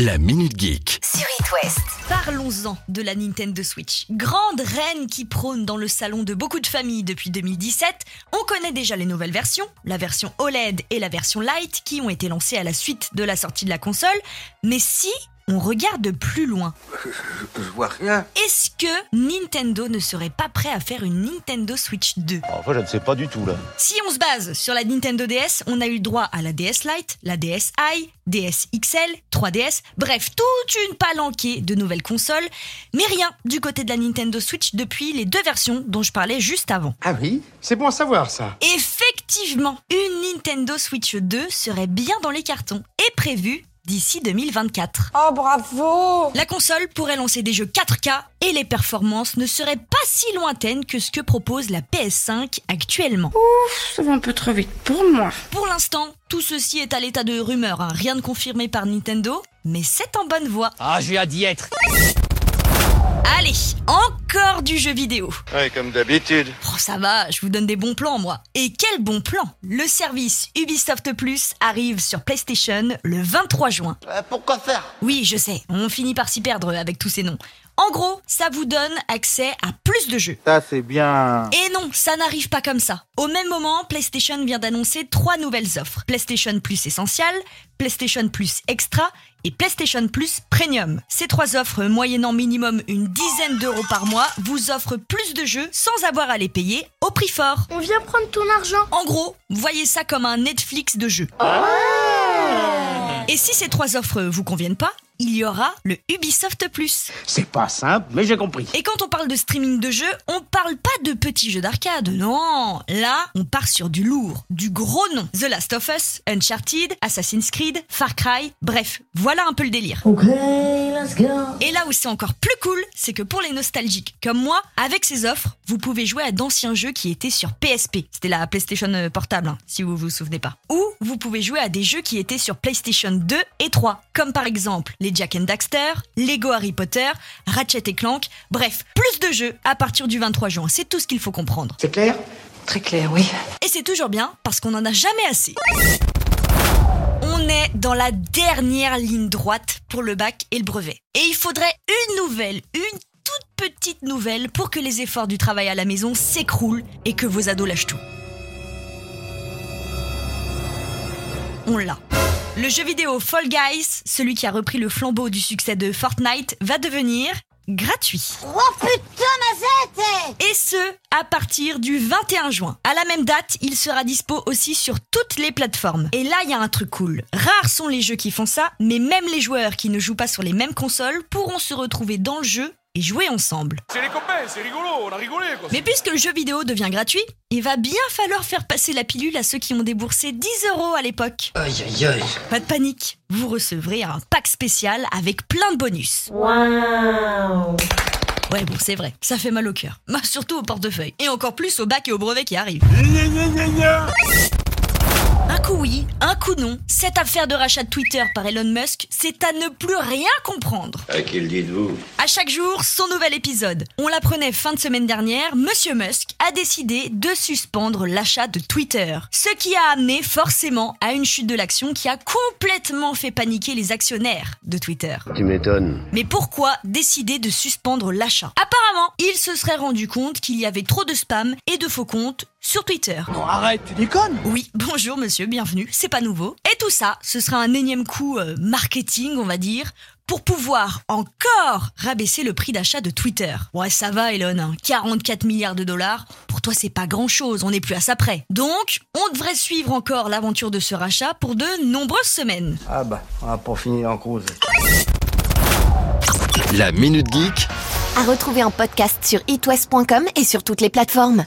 La Minute Geek. sur It West. Parlons-en de la Nintendo Switch. Grande reine qui prône dans le salon de beaucoup de familles depuis 2017, on connaît déjà les nouvelles versions, la version OLED et la version Lite qui ont été lancées à la suite de la sortie de la console. Mais si on regarde plus loin, Je vois rien. est-ce que Nintendo ne serait pas prêt à faire une Nintendo Switch 2 Enfin, je ne sais pas du tout là. Si on se base sur la Nintendo DS, on a eu le droit à la DS Lite, la DSi, DS XL, 3DS, bref, toute une palanquée de nouvelles consoles, mais rien du côté de la Nintendo Switch depuis les deux versions dont je parlais juste avant. Ah oui, c'est bon à savoir ça. Effectivement, une Nintendo Switch 2 serait bien dans les cartons et prévue d'ici 2024. Oh bravo La console pourrait lancer des jeux 4K et les performances ne seraient pas si lointaines que ce que propose la PS5 actuellement. Ça va un peu trop vite pour moi. Pour l'instant, tout ceci est à l'état de rumeur, hein, rien de confirmé par Nintendo, mais c'est en bonne voie. Ah, j'ai hâte d'y être. Allez, encore du jeu vidéo. Ouais, comme d'habitude. Oh, ça va, je vous donne des bons plans, moi. Et quel bon plan Le service Ubisoft Plus arrive sur PlayStation le 23 juin. Euh, pourquoi faire? Oui, je sais, on finit par s'y perdre avec tous ces noms. En gros, ça vous donne accès à plus de jeux. Ça, c'est bien. Et non, ça n'arrive pas comme ça. Au même moment, PlayStation vient d'annoncer trois nouvelles offres. PlayStation Plus Essential, PlayStation Plus Extra et PlayStation Plus Premium. Ces trois offres, moyennant minimum une dizaine d'euros par mois, vous offrent plus de jeux sans avoir à les payer au prix fort. On vient prendre ton argent. En gros, voyez ça comme un Netflix de jeux. Et si ces trois offres vous conviennent pas, il y aura le Ubisoft Plus. C'est pas simple, mais j'ai compris. Et quand on parle de streaming de jeux, on parle pas de petits jeux d'arcade, non. Là, on part sur du lourd, du gros nom. The Last of Us, Uncharted, Assassin's Creed, Far Cry, bref, voilà un peu le délire. Et là où c'est encore plus cool, c'est que pour les nostalgiques comme moi, avec ces offres, vous pouvez jouer à d'anciens jeux qui étaient sur PSP. C'était la PlayStation euh, portable, hein, si vous vous souvenez pas. Ou vous pouvez jouer à des jeux qui étaient sur PlayStation 2 et 3, comme par exemple les Jack and Daxter, Lego Harry Potter, Ratchet et Clank, bref, plus de jeux à partir du 23 juin, c'est tout ce qu'il faut comprendre. C'est clair? Très clair, oui. Et c'est toujours bien parce qu'on en a jamais assez. On est dans la dernière ligne droite pour le bac et le brevet. Et il faudrait une nouvelle, une toute petite nouvelle pour que les efforts du travail à la maison s'écroulent et que vos ados lâchent tout. On l'a. Le jeu vidéo Fall Guys, celui qui a repris le flambeau du succès de Fortnite, va devenir gratuit. Oh putain, ma Et ce, à partir du 21 juin. À la même date, il sera dispo aussi sur toutes les plateformes. Et là, il y a un truc cool. Rares sont les jeux qui font ça, mais même les joueurs qui ne jouent pas sur les mêmes consoles pourront se retrouver dans le jeu et jouer ensemble. C'est les copains, c'est rigolo, on a rigolé quoi. Mais puisque le jeu vidéo devient gratuit, il va bien falloir faire passer la pilule à ceux qui ont déboursé 10 euros à l'époque. Aïe aïe aïe. Pas de panique, vous recevrez un pack spécial avec plein de bonus. Ouais, bon, c'est vrai, ça fait mal au cœur. Bah, surtout au portefeuille. Et encore plus au bac et au brevet qui arrivent. Un coup oui, un coup non. Cette affaire de rachat de Twitter par Elon Musk, c'est à ne plus rien comprendre. À qui le dites-vous À chaque jour, son nouvel épisode. On l'apprenait fin de semaine dernière, Monsieur Musk a décidé de suspendre l'achat de Twitter. Ce qui a amené forcément à une chute de l'action qui a complètement fait paniquer les actionnaires de Twitter. Tu m'étonnes. Mais pourquoi décider de suspendre l'achat? Apparemment, il se serait rendu compte qu'il y avait trop de spam et de faux comptes sur Twitter. Non, arrête, tu déconnes Oui, bonjour monsieur, bienvenue, c'est pas nouveau. Et tout ça, ce sera un énième coup euh, marketing, on va dire, pour pouvoir encore rabaisser le prix d'achat de Twitter. Ouais, ça va Elon, hein, 44 milliards de dollars, pour toi c'est pas grand chose, on n'est plus à ça près. Donc, on devrait suivre encore l'aventure de ce rachat pour de nombreuses semaines. Ah bah, on va pas finir en cause. La Minute Geek À retrouver en podcast sur itwest.com et sur toutes les plateformes.